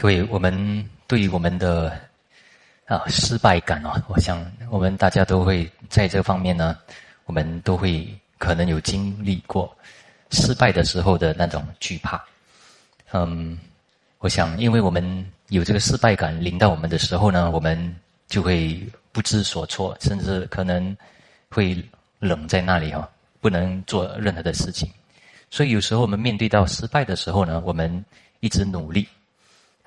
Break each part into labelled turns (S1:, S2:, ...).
S1: 各位，我们对于我们的啊失败感啊，我想我们大家都会在这方面呢，我们都会可能有经历过失败的时候的那种惧怕。嗯，我想，因为我们有这个失败感临到我们的时候呢，我们就会不知所措，甚至可能会冷在那里哦，不能做任何的事情。所以有时候我们面对到失败的时候呢，我们一直努力。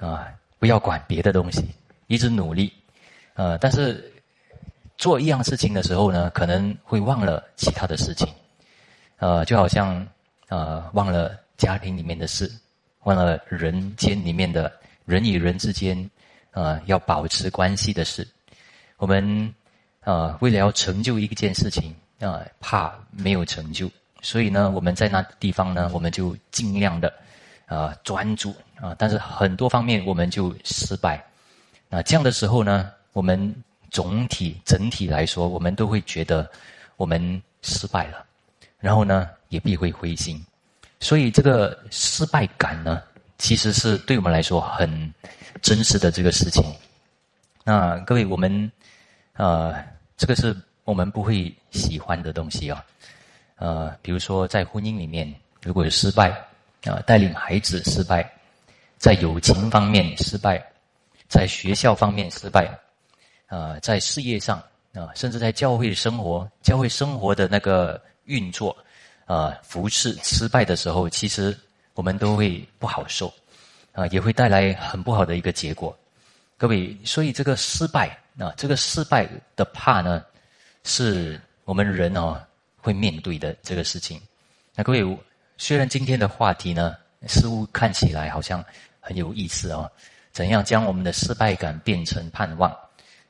S1: 啊，不要管别的东西，一直努力，呃，但是做一样事情的时候呢，可能会忘了其他的事情，呃，就好像呃忘了家庭里面的事，忘了人间里面的人与人之间，呃，要保持关系的事。我们呃为了要成就一件事情啊，怕没有成就，所以呢，我们在那地方呢，我们就尽量的啊专注。啊，但是很多方面我们就失败，那这样的时候呢，我们总体整体来说，我们都会觉得我们失败了，然后呢，也必会灰心，所以这个失败感呢，其实是对我们来说很真实的这个事情。那各位，我们呃，这个是我们不会喜欢的东西啊，呃，比如说在婚姻里面，如果有失败啊，带领孩子失败。在友情方面失败，在学校方面失败，啊，在事业上啊，甚至在教会生活、教会生活的那个运作，啊，服饰失败的时候，其实我们都会不好受，啊，也会带来很不好的一个结果。各位，所以这个失败啊，这个失败的怕呢，是我们人哦会面对的这个事情。那各位，虽然今天的话题呢，似乎看起来好像。很有意思哦，怎样将我们的失败感变成盼望？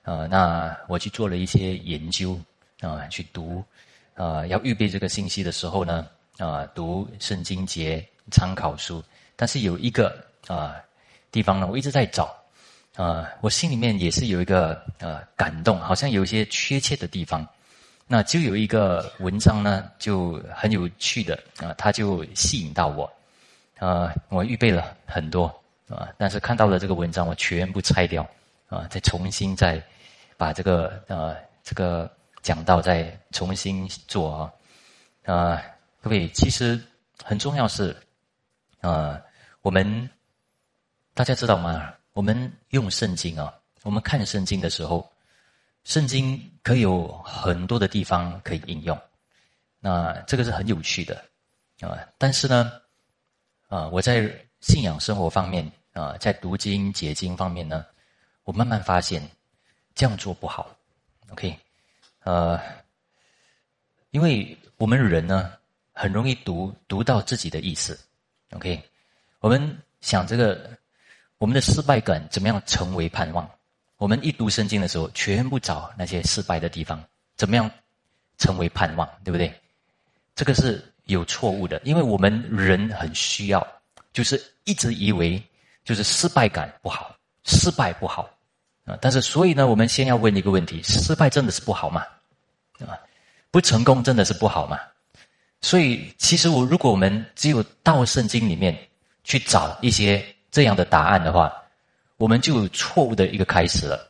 S1: 啊，那我去做了一些研究啊，去读啊，要预备这个信息的时候呢，啊，读圣经节参考书，但是有一个啊地方呢，我一直在找啊，我心里面也是有一个呃感动，好像有一些缺切的地方，那就有一个文章呢，就很有趣的啊，它就吸引到我啊，我预备了很多。啊！但是看到了这个文章，我全部拆掉，啊，再重新再把这个呃这个讲到再重新做啊啊！各位，其实很重要是啊，我们大家知道吗？我们用圣经啊，我们看圣经的时候，圣经可以有很多的地方可以应用，那这个是很有趣的啊。但是呢，啊，我在信仰生活方面。啊，在读经解经方面呢，我慢慢发现这样做不好。OK，呃，因为我们人呢很容易读读到自己的意思。OK，我们想这个我们的失败感怎么样成为盼望？我们一读圣经的时候，全部找那些失败的地方，怎么样成为盼望？对不对？这个是有错误的，因为我们人很需要，就是一直以为。就是失败感不好，失败不好啊！但是所以呢，我们先要问一个问题：失败真的是不好吗？啊，不成功真的是不好吗？所以，其实我如果我们只有到圣经里面去找一些这样的答案的话，我们就有错误的一个开始了。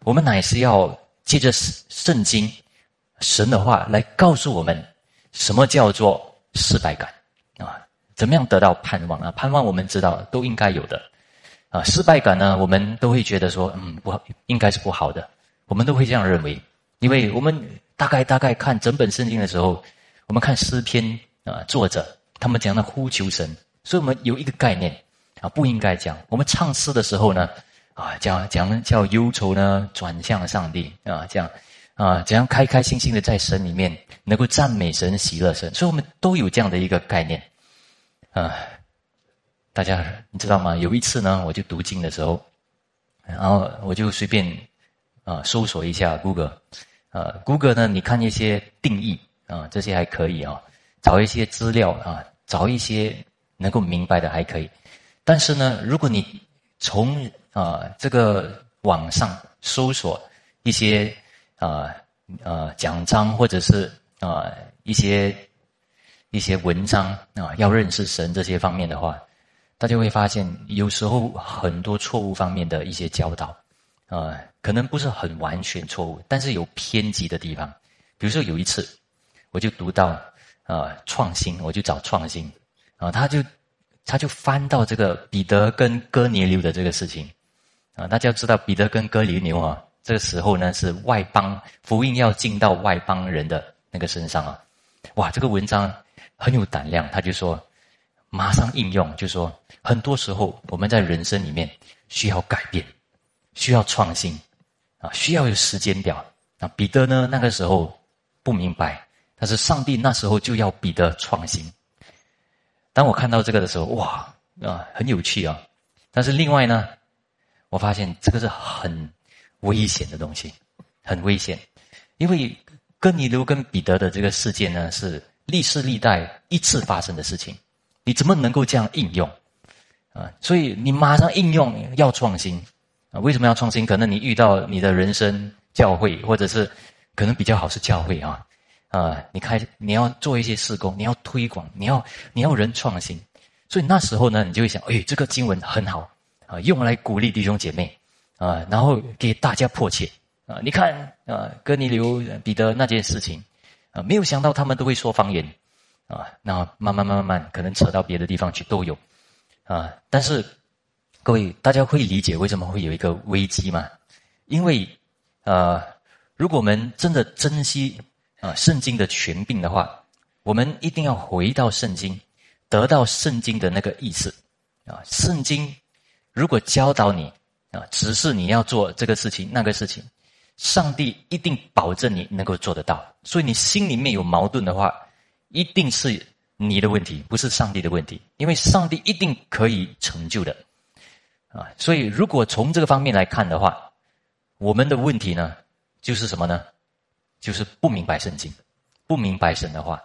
S1: 我们乃是要借着圣经、神的话来告诉我们，什么叫做失败感啊？怎么样得到盼望啊？盼望我们知道都应该有的。啊，失败感呢，我们都会觉得说，嗯，不好，应该是不好的，我们都会这样认为，因为我们大概大概看整本圣经的时候，我们看诗篇啊，作者他们讲的呼求神，所以我们有一个概念啊，不应该讲。我们唱诗的时候呢，啊，讲讲叫忧愁呢转向上帝啊，这样啊，怎样开开心心的在神里面能够赞美神、喜乐神，所以我们都有这样的一个概念啊。大家你知道吗？有一次呢，我就读经的时候，然后我就随便啊搜索一下 Google，呃，Google 呢，你看一些定义啊，这些还可以啊，找一些资料啊，找一些能够明白的还可以。但是呢，如果你从啊这个网上搜索一些啊啊奖章或者是啊一些一些文章啊，要认识神这些方面的话。大家会发现，有时候很多错误方面的一些教导，啊，可能不是很完全错误，但是有偏激的地方。比如说有一次，我就读到啊创新，我就找创新，啊，他就他就翻到这个彼得跟哥尼流的这个事情，啊，大家要知道彼得跟哥尼流啊，这个时候呢是外邦福音要进到外邦人的那个身上啊，哇，这个文章很有胆量，他就说。马上应用，就说很多时候我们在人生里面需要改变，需要创新，啊，需要有时间表。啊，彼得呢那个时候不明白，但是上帝那时候就要彼得创新。当我看到这个的时候，哇，啊，很有趣啊。但是另外呢，我发现这个是很危险的东西，很危险，因为哥尼流跟彼得的这个事件呢，是历世历代一次发生的事情。你怎么能够这样应用啊？所以你马上应用要创新啊？为什么要创新？可能你遇到你的人生教会，或者是可能比较好是教会啊啊！你开你要做一些事工，你要推广，你要你要人创新。所以那时候呢，你就会想：哎，这个经文很好啊，用来鼓励弟兄姐妹啊，然后给大家迫切啊。你看啊，哥尼流、彼得那件事情啊，没有想到他们都会说方言。啊，那慢慢慢慢慢，可能扯到别的地方去都有，啊，但是各位大家会理解为什么会有一个危机吗？因为，呃，如果我们真的珍惜啊圣经的权柄的话，我们一定要回到圣经，得到圣经的那个意思，啊，圣经如果教导你啊，只是你要做这个事情那个事情，上帝一定保证你能够做得到，所以你心里面有矛盾的话。一定是你的问题，不是上帝的问题，因为上帝一定可以成就的，啊，所以如果从这个方面来看的话，我们的问题呢，就是什么呢？就是不明白圣经，不明白神的话，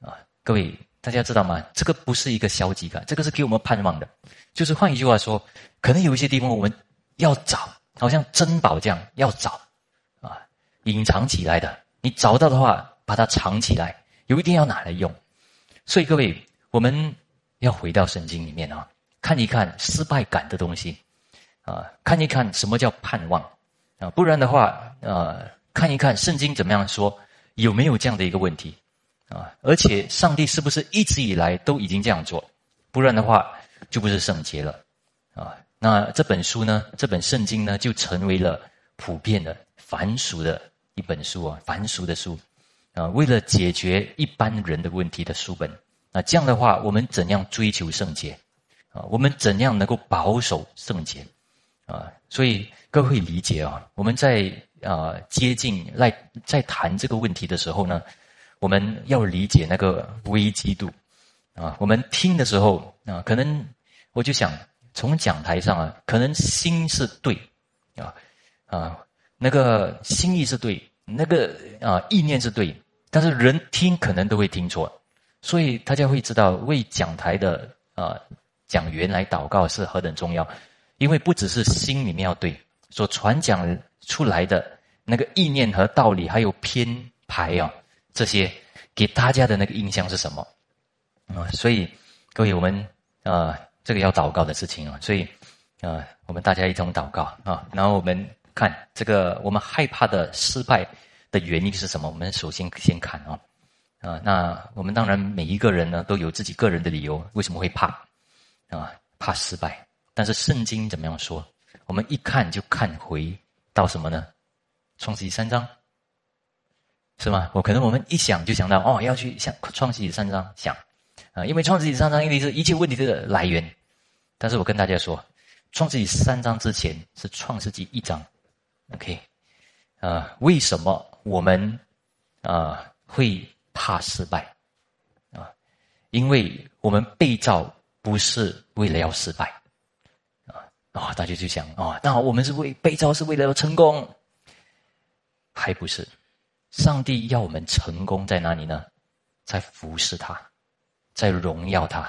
S1: 啊，各位大家知道吗？这个不是一个消极感，这个是给我们盼望的，就是换一句话说，可能有一些地方我们要找，好像珍宝这样要找，啊，隐藏起来的，你找到的话，把它藏起来。有一定要拿来用，所以各位，我们要回到圣经里面啊，看一看失败感的东西，啊，看一看什么叫盼望。啊，不然的话，呃，看一看圣经怎么样说，有没有这样的一个问题啊？而且上帝是不是一直以来都已经这样做？不然的话，就不是圣洁了啊。那这本书呢，这本圣经呢，就成为了普遍的凡俗的一本书啊，凡俗的书。啊，为了解决一般人的问题的书本，那这样的话，我们怎样追求圣洁？啊，我们怎样能够保守圣洁？啊，所以各位理解啊，我们在啊接近来在谈这个问题的时候呢，我们要理解那个危机度。啊，我们听的时候啊，可能我就想从讲台上啊，可能心是对，啊啊，那个心意是对。那个啊，意念是对，但是人听可能都会听错，所以大家会知道为讲台的啊讲员来祷告是何等重要，因为不只是心里面要对，所传讲出来的那个意念和道理，还有编排啊这些给大家的那个印象是什么啊？所以各位，我们啊这个要祷告的事情啊，所以啊我们大家一同祷告啊，然后我们。看这个，我们害怕的失败的原因是什么？我们首先先看啊，啊，那我们当然每一个人呢都有自己个人的理由，为什么会怕啊？怕失败。但是圣经怎么样说？我们一看就看回到什么呢？创世纪三章，是吗？我可能我们一想就想到哦，要去想创世纪三章想啊，因为创世纪三章因为是一切问题的来源。但是我跟大家说，创世纪三章之前是创世纪一章。OK，啊，为什么我们啊会怕失败啊？因为我们被造不是为了要失败啊！大家就想啊，那我们是为被造是为了要成功，还不是？上帝要我们成功在哪里呢？在服侍他，在荣耀他，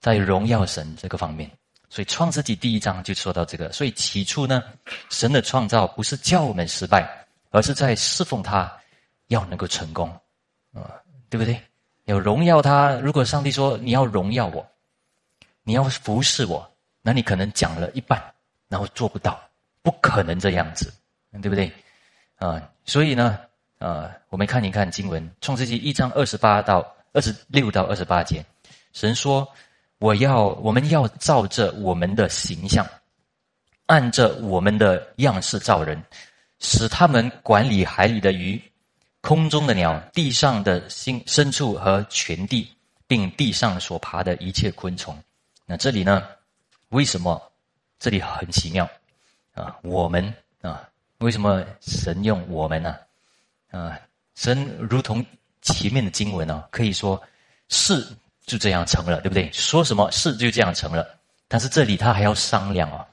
S1: 在荣耀神这个方面。所以创世纪第一章就说到这个。所以起初呢，神的创造不是叫我们失败，而是在侍奉他，要能够成功，啊，对不对？要荣耀他。如果上帝说你要荣耀我，你要服侍我，那你可能讲了一半，然后做不到，不可能这样子，对不对？啊，所以呢，呃，我们看一看经文，创世纪一章二十八到二十六到二十八节，神说：“我要，我们要照着我们的形象，按着我们的样式造人，使他们管理海里的鱼。”空中的鸟，地上的星牲畜和全地，并地上所爬的一切昆虫。那这里呢？为什么这里很奇妙啊？我们啊，为什么神用我们呢？啊，神如同前面的经文呢，可以说是就这样成了，对不对？说什么是就这样成了。但是这里他还要商量哦，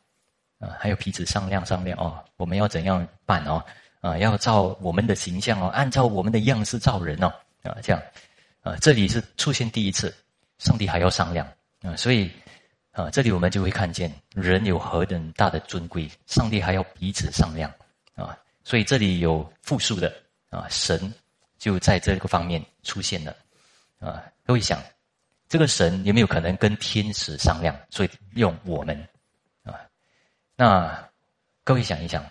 S1: 啊，还有彼此商量商量哦，我们要怎样办哦？啊，要照我们的形象哦，按照我们的样式造人哦，啊，这样，啊，这里是出现第一次，上帝还要商量啊，所以，啊，这里我们就会看见人有何等大的尊贵，上帝还要彼此商量啊，所以这里有复数的啊，神就在这个方面出现了啊，各位想，这个神有没有可能跟天使商量？所以用我们啊，那各位想一想。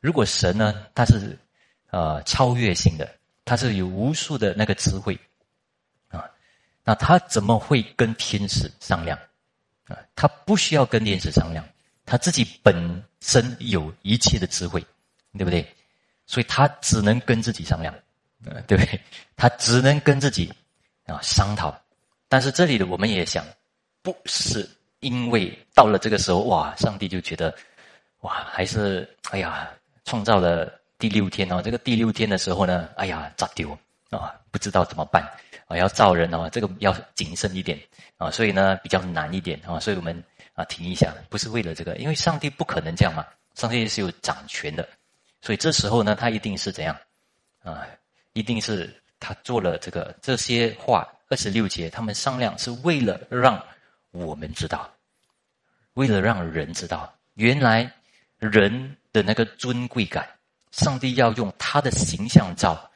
S1: 如果神呢，他是，呃，超越性的，他是有无数的那个智慧，啊，那他怎么会跟天使商量？啊，他不需要跟天使商量，他自己本身有一切的智慧，对不对？所以他只能跟自己商量，呃，对不对？他只能跟自己啊商讨。但是这里的我们也想，不是因为到了这个时候，哇，上帝就觉得，哇，还是哎呀。创造了第六天哦，这个第六天的时候呢，哎呀，咋丢啊？不知道怎么办要造人哦，这个要谨慎一点啊，所以呢比较难一点啊，所以我们啊停一下，不是为了这个，因为上帝不可能这样嘛，上帝是有掌权的，所以这时候呢，他一定是怎样啊？一定是他做了这个这些话，二十六节，他们商量是为了让我们知道，为了让人知道，原来人。的那个尊贵感，上帝要用他的形象造，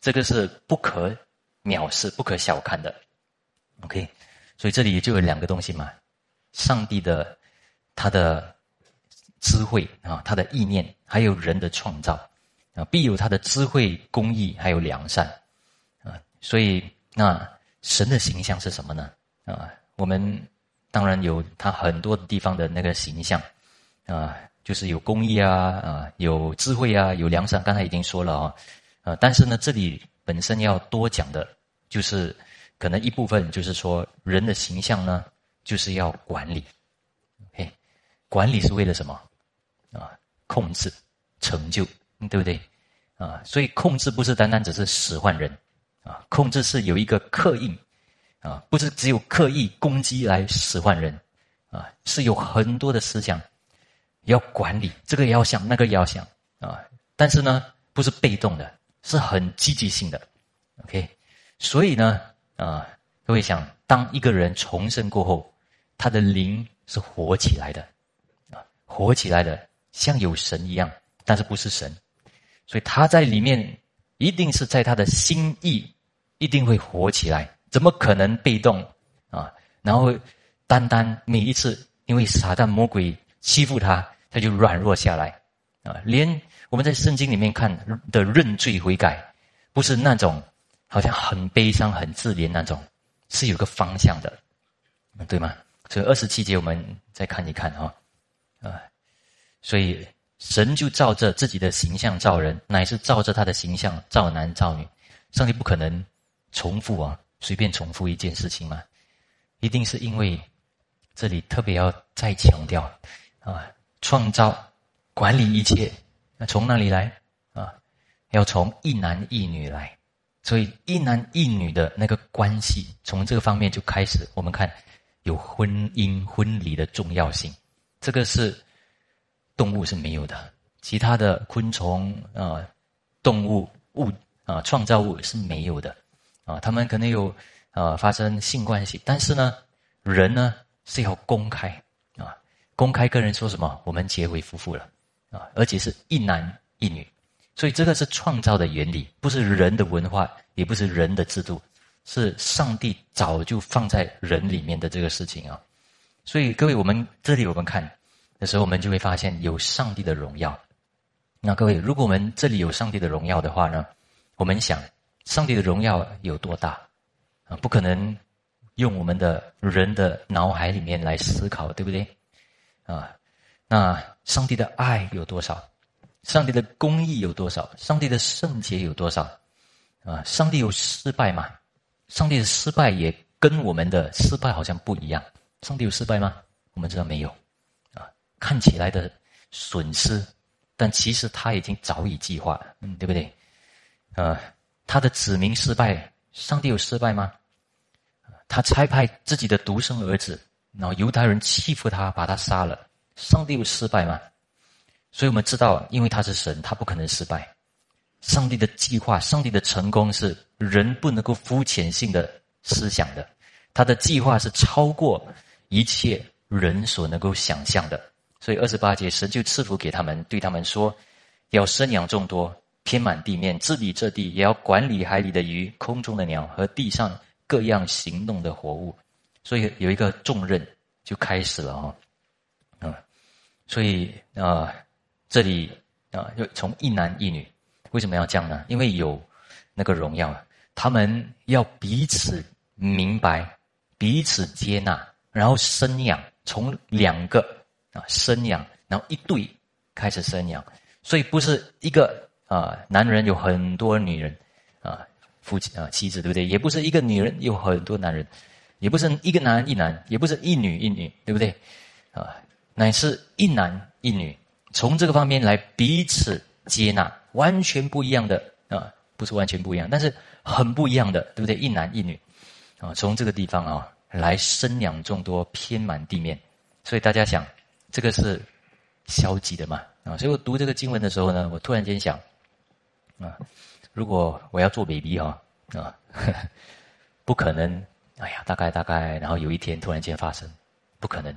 S1: 这个是不可藐视、不可小看的。OK，所以这里就有两个东西嘛：上帝的他的智慧啊，他的意念，还有人的创造啊，必有他的智慧、公义，还有良善啊。所以那神的形象是什么呢？啊，我们当然有他很多地方的那个形象啊。就是有公益啊，啊，有智慧啊，有良善。刚才已经说了啊，呃，但是呢，这里本身要多讲的，就是可能一部分就是说人的形象呢，就是要管理。OK，管理是为了什么？啊，控制、成就，对不对？啊，所以控制不是单单只是使唤人，啊，控制是有一个刻意，啊，不是只有刻意攻击来使唤人，啊，是有很多的思想。要管理这个也要想，那个也要想啊！但是呢，不是被动的，是很积极性的。OK，所以呢，啊，各位想，当一个人重生过后，他的灵是活起来的，啊，活起来的像有神一样，但是不是神，所以他在里面一定是在他的心意一定会活起来，怎么可能被动啊？然后单单每一次因为撒旦魔鬼欺负他。他就软弱下来，啊，连我们在圣经里面看的认罪悔改，不是那种好像很悲伤、很自怜那种，是有个方向的，对吗？所以二十七节我们再看一看啊，啊，所以神就照着自己的形象造人，乃是照着他的形象造男造女。上帝不可能重复啊，随便重复一件事情嘛，一定是因为这里特别要再强调啊。创造、管理一切，从哪里来啊？要从一男一女来，所以一男一女的那个关系，从这个方面就开始。我们看有婚姻、婚礼的重要性，这个是动物是没有的，其他的昆虫啊、动物物啊、创造物是没有的啊。他们可能有啊发生性关系，但是呢，人呢是要公开啊。公开跟人说什么？我们结为夫妇了，啊，而且是一男一女，所以这个是创造的原理，不是人的文化，也不是人的制度，是上帝早就放在人里面的这个事情啊。所以各位，我们这里我们看的时候，我们就会发现有上帝的荣耀。那各位，如果我们这里有上帝的荣耀的话呢，我们想，上帝的荣耀有多大啊？不可能用我们的人的脑海里面来思考，对不对？啊，那上帝的爱有多少？上帝的公义有多少？上帝的圣洁有多少？啊，上帝有失败吗？上帝的失败也跟我们的失败好像不一样。上帝有失败吗？我们知道没有。啊，看起来的损失，但其实他已经早已计划了，嗯，对不对？啊，他的子民失败，上帝有失败吗？他差派自己的独生儿子，然后犹太人欺负他，把他杀了，上帝有失败吗？所以我们知道，因为他是神，他不可能失败。上帝的计划，上帝的成功是人不能够肤浅性的思想的。他的计划是超过一切人所能够想象的。所以二十八节，神就赐福给他们，对他们说：要生养众多，填满地面，治理这地，也要管理海里的鱼、空中的鸟和地上各样行动的活物。所以有一个重任就开始了哈，所以啊。这里啊，就从一男一女，为什么要这样呢？因为有那个荣耀，他们要彼此明白，彼此接纳，然后生养，从两个啊生养，然后一对开始生养，所以不是一个啊男人有很多女人啊夫妻啊妻子对不对？也不是一个女人有很多男人，也不是一个男一男，也不是一女一女，对不对？啊，乃是一男一女。从这个方面来彼此接纳，完全不一样的啊，不是完全不一样，但是很不一样的，对不对？一男一女啊，从这个地方啊来生养众多，偏满地面。所以大家想，这个是消极的嘛？啊，所以我读这个经文的时候呢，我突然间想啊，如果我要做 baby 哈啊，不可能，哎呀，大概大概，然后有一天突然间发生，不可能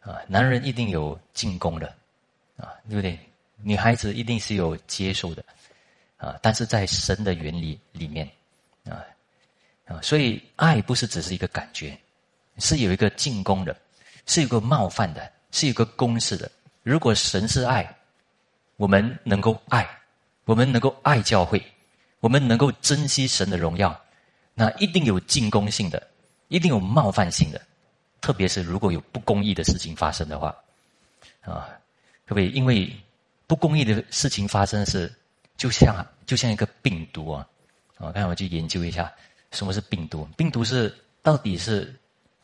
S1: 啊，男人一定有进攻的。啊，对不对？女孩子一定是有接受的，啊，但是在神的原理里面，啊啊，所以爱不是只是一个感觉，是有一个进攻的，是有个冒犯的，是有个公式的。如果神是爱，我们能够爱，我们能够爱教会，我们能够珍惜神的荣耀，那一定有进攻性的，一定有冒犯性的，特别是如果有不公义的事情发生的话，啊。可不可以？因为不公义的事情发生是，就像就像一个病毒啊！啊，刚才我去研究一下，什么是病毒？病毒是到底是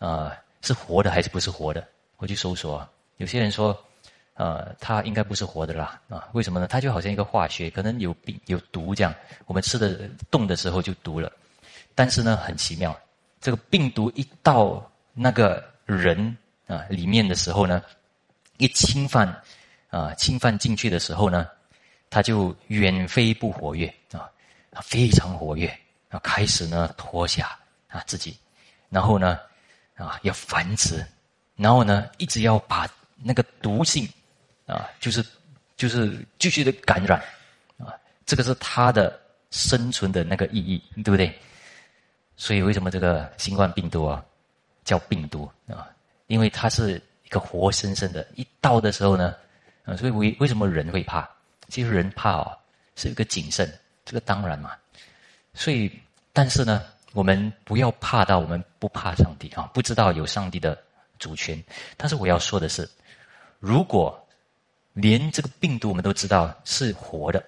S1: 啊是活的还是不是活的？我去搜索，有些人说，呃，它应该不是活的啦啊？为什么呢？它就好像一个化学，可能有病有毒这样。我们吃的动的时候就毒了，但是呢，很奇妙，这个病毒一到那个人啊里面的时候呢，一侵犯。啊，侵犯进去的时候呢，他就远非不活跃啊，非常活跃啊，开始呢脱下啊自己，然后呢啊要繁殖，然后呢一直要把那个毒性啊，就是就是继续的感染啊，这个是它的生存的那个意义，对不对？所以为什么这个新冠病毒啊叫病毒啊？因为它是一个活生生的，一到的时候呢。啊，所以为为什么人会怕？其实人怕哦，是一个谨慎，这个当然嘛。所以，但是呢，我们不要怕到我们不怕上帝啊，不知道有上帝的主权。但是我要说的是，如果连这个病毒我们都知道是活的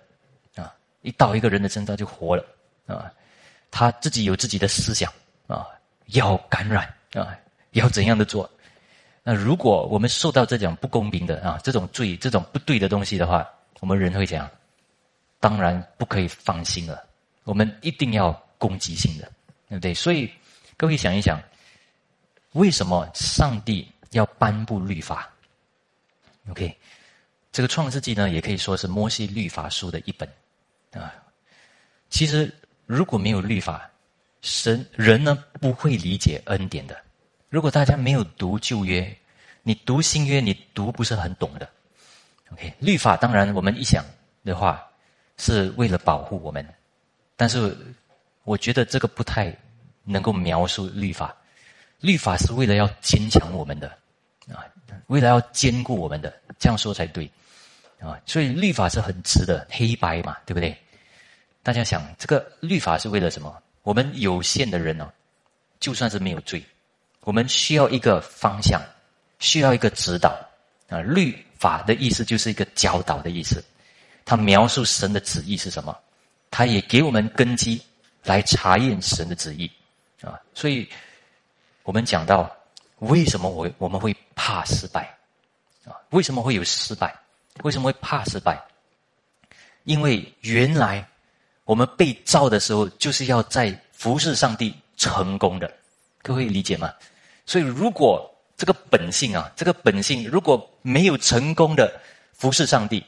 S1: 啊，一到一个人的身上就活了啊，他自己有自己的思想啊，要感染啊，要怎样的做？那如果我们受到这种不公平的啊，这种罪、这种不对的东西的话，我们人会怎样？当然不可以放心了，我们一定要攻击性的，对不对？所以各位想一想，为什么上帝要颁布律法？OK，这个创世纪呢，也可以说是摩西律法书的一本啊。其实如果没有律法，神人呢不会理解恩典的。如果大家没有读旧约，你读新约，你读不是很懂的。OK，律法当然我们一想的话，是为了保护我们，但是我觉得这个不太能够描述律法。律法是为了要坚强我们的，啊，为了要兼顾我们的，这样说才对啊。所以律法是很直的，黑白嘛，对不对？大家想，这个律法是为了什么？我们有限的人呢，就算是没有罪，我们需要一个方向，需要一个指导啊。律法的意思就是一个教导的意思，它描述神的旨意是什么，它也给我们根基来查验神的旨意啊。所以，我们讲到为什么我我们会怕失败啊？为什么会有失败？为什么会怕失败？因为原来。我们被造的时候，就是要在服侍上帝成功的，各位理解吗？所以，如果这个本性啊，这个本性如果没有成功的服侍上帝，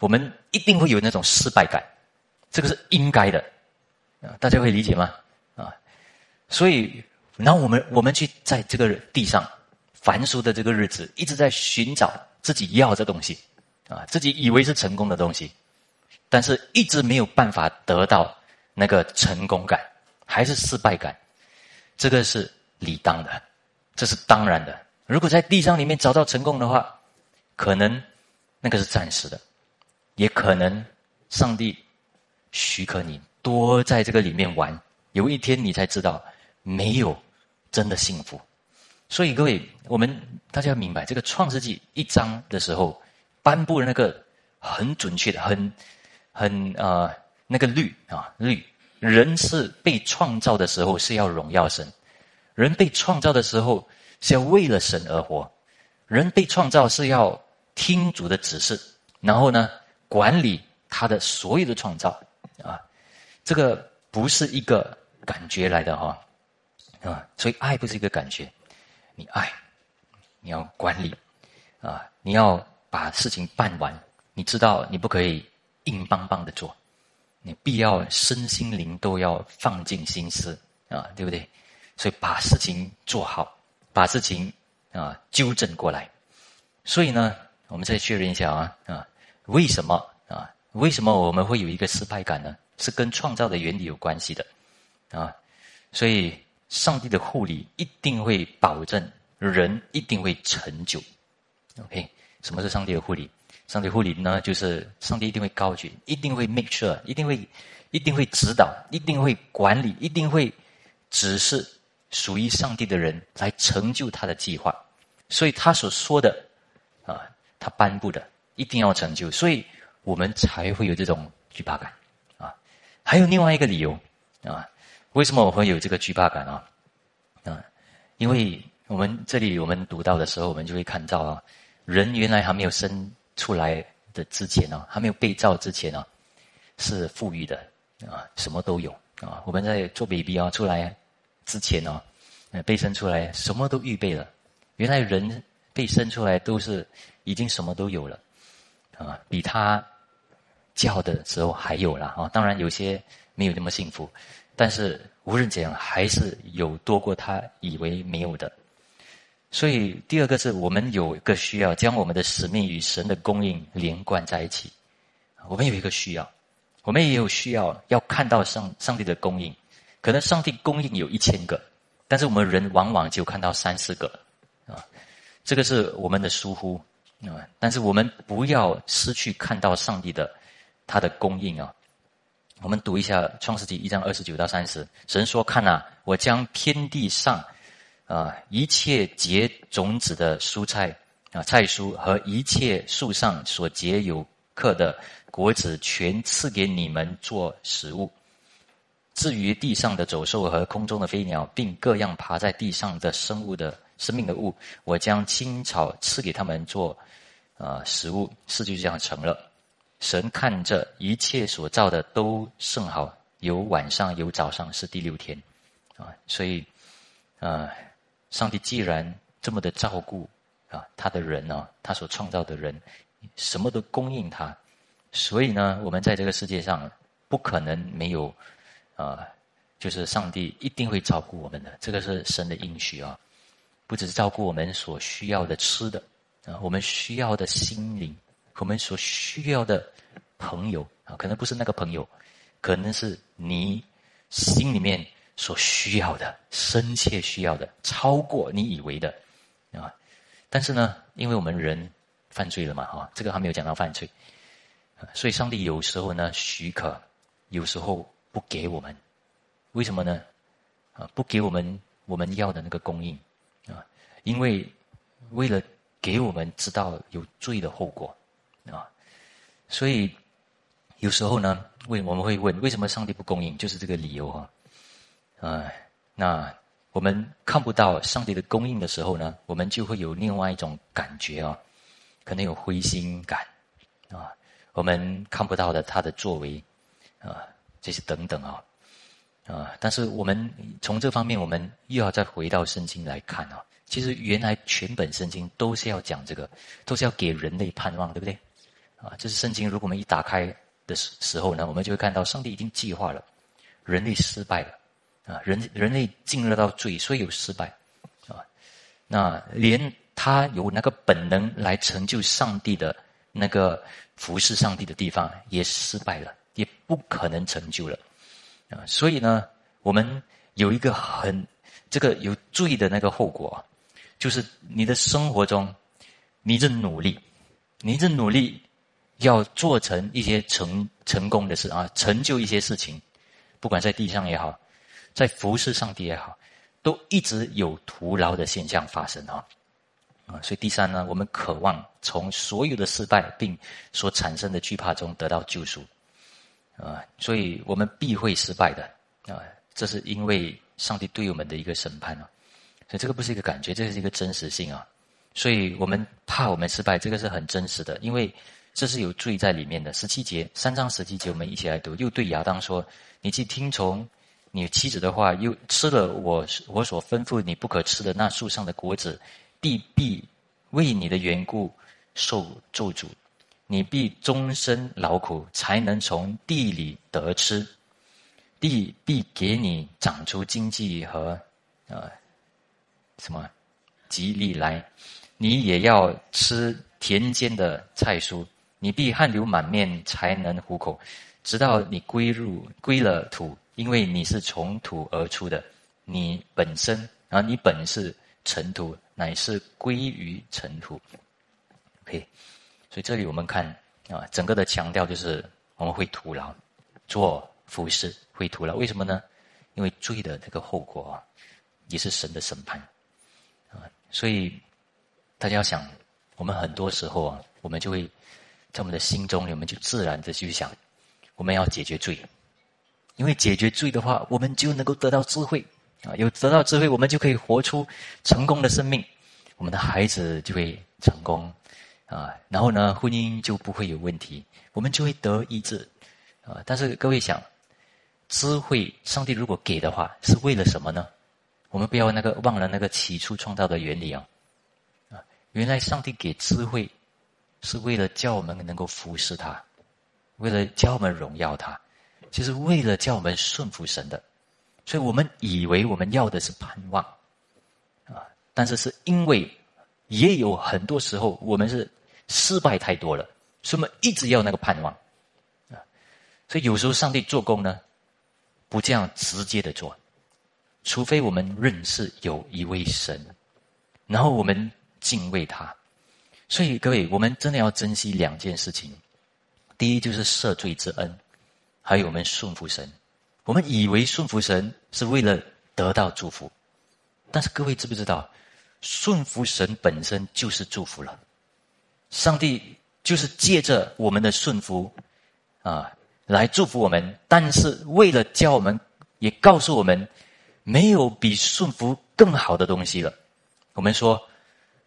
S1: 我们一定会有那种失败感，这个是应该的啊，大家会理解吗？啊，所以，然后我们我们去在这个地上凡俗的这个日子，一直在寻找自己要的东西啊，自己以为是成功的东西。但是一直没有办法得到那个成功感，还是失败感，这个是理当的，这是当然的。如果在地上里面找到成功的话，可能那个是暂时的，也可能上帝许可你多在这个里面玩，有一天你才知道没有真的幸福。所以各位，我们大家要明白，这个创世纪一章的时候颁布的那个很准确的、很。很呃，那个律啊律，人是被创造的时候是要荣耀神，人被创造的时候是要为了神而活，人被创造是要听主的指示，然后呢管理他的所有的创造啊，这个不是一个感觉来的哈啊，所以爱不是一个感觉，你爱，你要管理啊，你要把事情办完，你知道你不可以。硬邦邦的做，你必要身心灵都要放尽心思啊，对不对？所以把事情做好，把事情啊纠正过来。所以呢，我们再确认一下啊啊，为什么啊？为什么我们会有一个失败感呢？是跟创造的原理有关系的啊。所以，上帝的护理一定会保证人一定会成就。OK，什么是上帝的护理？上帝护理呢，就是上帝一定会高举，一定会 make sure，一定会，一定会指导，一定会管理，一定会指示属于上帝的人来成就他的计划。所以他所说的啊，他颁布的一定要成就，所以我们才会有这种惧怕感啊。还有另外一个理由啊，为什么我会有这个惧怕感啊？啊，因为我们这里我们读到的时候，我们就会看到啊，人原来还没有生。出来的之前呢，还没有被造之前呢，是富裕的啊，什么都有啊。我们在做 baby 啊出来之前呢，被生出来什么都预备了。原来人被生出来都是已经什么都有了啊，比他叫的时候还有了啊。当然有些没有那么幸福，但是无论怎样，还是有多过他以为没有的。所以，第二个是我们有一个需要，将我们的使命与神的供应连贯在一起。我们有一个需要，我们也有需要要看到上上帝的供应。可能上帝供应有一千个，但是我们人往往就看到三四个啊。这个是我们的疏忽啊。但是我们不要失去看到上帝的他的供应啊。我们读一下创世纪一章二十九到三十。神说：“看呐，我将天地上。”啊，一切结种子的蔬菜啊，菜蔬和一切树上所结有颗的果子，全赐给你们做食物。至于地上的走兽和空中的飞鸟，并各样爬在地上的生物的生命的物，我将青草赐给他们做啊食物。事就这样成了。神看着一切所造的都甚好，有晚上有早上，是第六天啊。所以啊。上帝既然这么的照顾啊，他的人呢，他所创造的人，什么都供应他，所以呢，我们在这个世界上不可能没有啊，就是上帝一定会照顾我们的，这个是神的应许啊，不只是照顾我们所需要的吃的啊，我们需要的心灵，我们所需要的朋友啊，可能不是那个朋友，可能是你心里面。所需要的、深切需要的，超过你以为的，啊，但是呢，因为我们人犯罪了嘛，哈，这个还没有讲到犯罪，所以上帝有时候呢许可，有时候不给我们，为什么呢？啊，不给我们我们要的那个供应，啊，因为为了给我们知道有罪的后果，啊，所以有时候呢，为我们会问，为什么上帝不供应？就是这个理由啊，啊，那。我们看不到上帝的供应的时候呢，我们就会有另外一种感觉啊，可能有灰心感啊。我们看不到的他的作为啊，这些等等啊啊。但是我们从这方面，我们又要再回到圣经来看啊。其实原来全本圣经都是要讲这个，都是要给人类盼望，对不对？啊，这是圣经。如果我们一打开的时时候呢，我们就会看到上帝已经计划了，人类失败了。啊，人人类进入到罪，所以有失败，啊，那连他有那个本能来成就上帝的那个服侍上帝的地方也失败了，也不可能成就了，啊，所以呢，我们有一个很这个有罪的那个后果，就是你的生活中，你正努力，你正努力要做成一些成成功的事啊，成就一些事情，不管在地上也好。在服侍上帝也好，都一直有徒劳的现象发生啊！啊，所以第三呢，我们渴望从所有的失败并所产生的惧怕中得到救赎啊！所以我们必会失败的啊！这是因为上帝对我们的一个审判啊！所以这个不是一个感觉，这是一个真实性啊！所以我们怕我们失败，这个是很真实的，因为这是有罪在里面的。十七节，三章十七节，我们一起来读。又对亚当说：“你去听从。”你妻子的话，又吃了我我所吩咐你不可吃的那树上的果子，必必为你的缘故受咒诅，你必终身劳苦，才能从地里得吃，地必给你长出经济和呃什么吉利来，你也要吃田间的菜蔬，你必汗流满面才能糊口，直到你归入归了土。因为你是从土而出的，你本身啊，你本是尘土，乃是归于尘土。OK，所以这里我们看啊，整个的强调就是我们会徒劳，做服饰会徒劳。为什么呢？因为罪的这个后果啊，也是神的审判啊。所以大家要想，我们很多时候啊，我们就会在我们的心中，我们就自然的去想，我们要解决罪。因为解决罪的话，我们就能够得到智慧啊！有得到智慧，我们就可以活出成功的生命，我们的孩子就会成功啊！然后呢，婚姻就不会有问题，我们就会得医治啊！但是各位想，智慧，上帝如果给的话，是为了什么呢？我们不要那个忘了那个起初创造的原理啊！原来上帝给智慧，是为了叫我们能够服侍他，为了教我们荣耀他。就是为了叫我们顺服神的，所以我们以为我们要的是盼望，啊，但是是因为也有很多时候我们是失败太多了，所以我们一直要那个盼望，啊，所以有时候上帝做工呢，不这样直接的做，除非我们认识有一位神，然后我们敬畏他，所以各位，我们真的要珍惜两件事情，第一就是赦罪之恩。还有我们顺服神，我们以为顺服神是为了得到祝福，但是各位知不知道，顺服神本身就是祝福了。上帝就是借着我们的顺服啊，来祝福我们。但是为了教我们，也告诉我们，没有比顺服更好的东西了。我们说，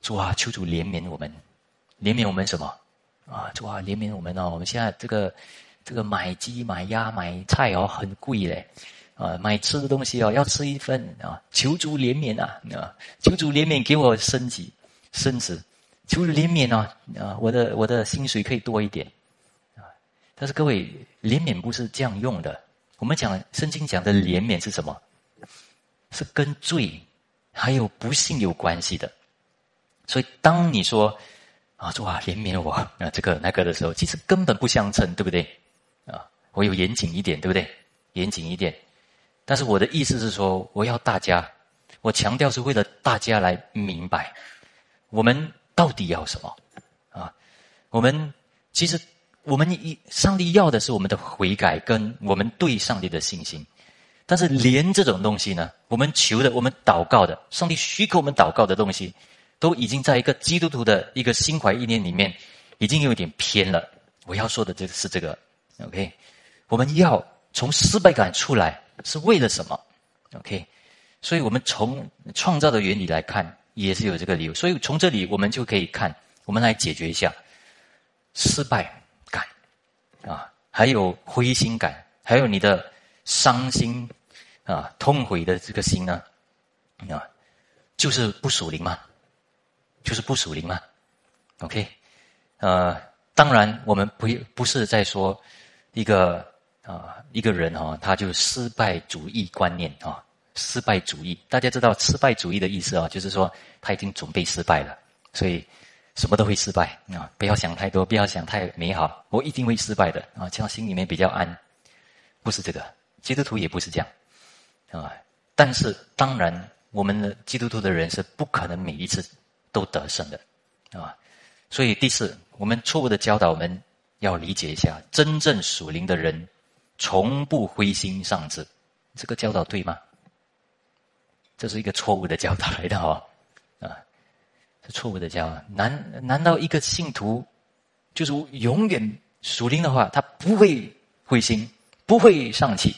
S1: 主啊，求主怜悯我们，怜悯我们什么？啊，主啊，怜悯我们哦！我们现在这个。这个买鸡、买鸭、买菜哦，很贵嘞，啊，买吃的东西哦，要吃一份啊，求主怜悯啊，啊，求主怜悯给我升级、升职，求主怜悯啊，啊，我的我的薪水可以多一点，啊，但是各位，怜悯不是这样用的。我们讲圣经讲的怜悯是什么？是跟罪还有不幸有关系的。所以当你说啊，主啊，怜悯我啊，这个那个的时候，其实根本不相称，对不对？我有严谨一点，对不对？严谨一点，但是我的意思是说，我要大家，我强调是为了大家来明白，我们到底要什么？啊，我们其实我们一上帝要的是我们的悔改跟我们对上帝的信心。但是连这种东西呢，我们求的、我们祷告的，上帝许可我们祷告的东西，都已经在一个基督徒的一个心怀意念里面，已经有点偏了。我要说的这个是这个，OK？我们要从失败感出来，是为了什么？OK？所以我们从创造的原理来看，也是有这个理由。所以从这里我们就可以看，我们来解决一下失败感啊，还有灰心感，还有你的伤心啊、痛悔的这个心呢啊，就是不属灵吗？就是不属灵吗？OK？呃，当然我们不不是在说一个啊一个人哈，他就失败主义观念啊。失败主义，大家知道失败主义的意思啊，就是说他已经准备失败了，所以什么都会失败啊！不要想太多，不要想太美好，我一定会失败的啊！这样心里面比较安。不是这个，基督徒也不是这样啊。但是当然，我们的基督徒的人是不可能每一次都得胜的啊。所以第四，我们错误的教导，我们要理解一下，真正属灵的人从不灰心丧志。这个教导对吗？这是一个错误的教导来的哦，啊，是错误的教。难难道一个信徒就是永远属灵的话，他不会灰心，不会丧气，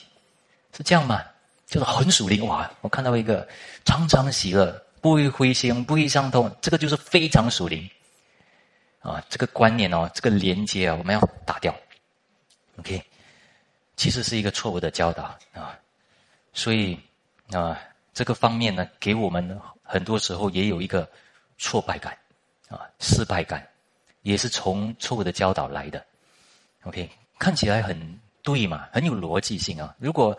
S1: 是这样吗？就是很属灵哇！我看到一个常常喜乐，不会灰心，不会伤痛，这个就是非常属灵啊！这个观念哦，这个连接啊，我们要打掉。OK，其实是一个错误的教导啊，所以啊。这个方面呢，给我们很多时候也有一个挫败感，啊，失败感，也是从错误的教导来的。OK，看起来很对嘛，很有逻辑性啊。如果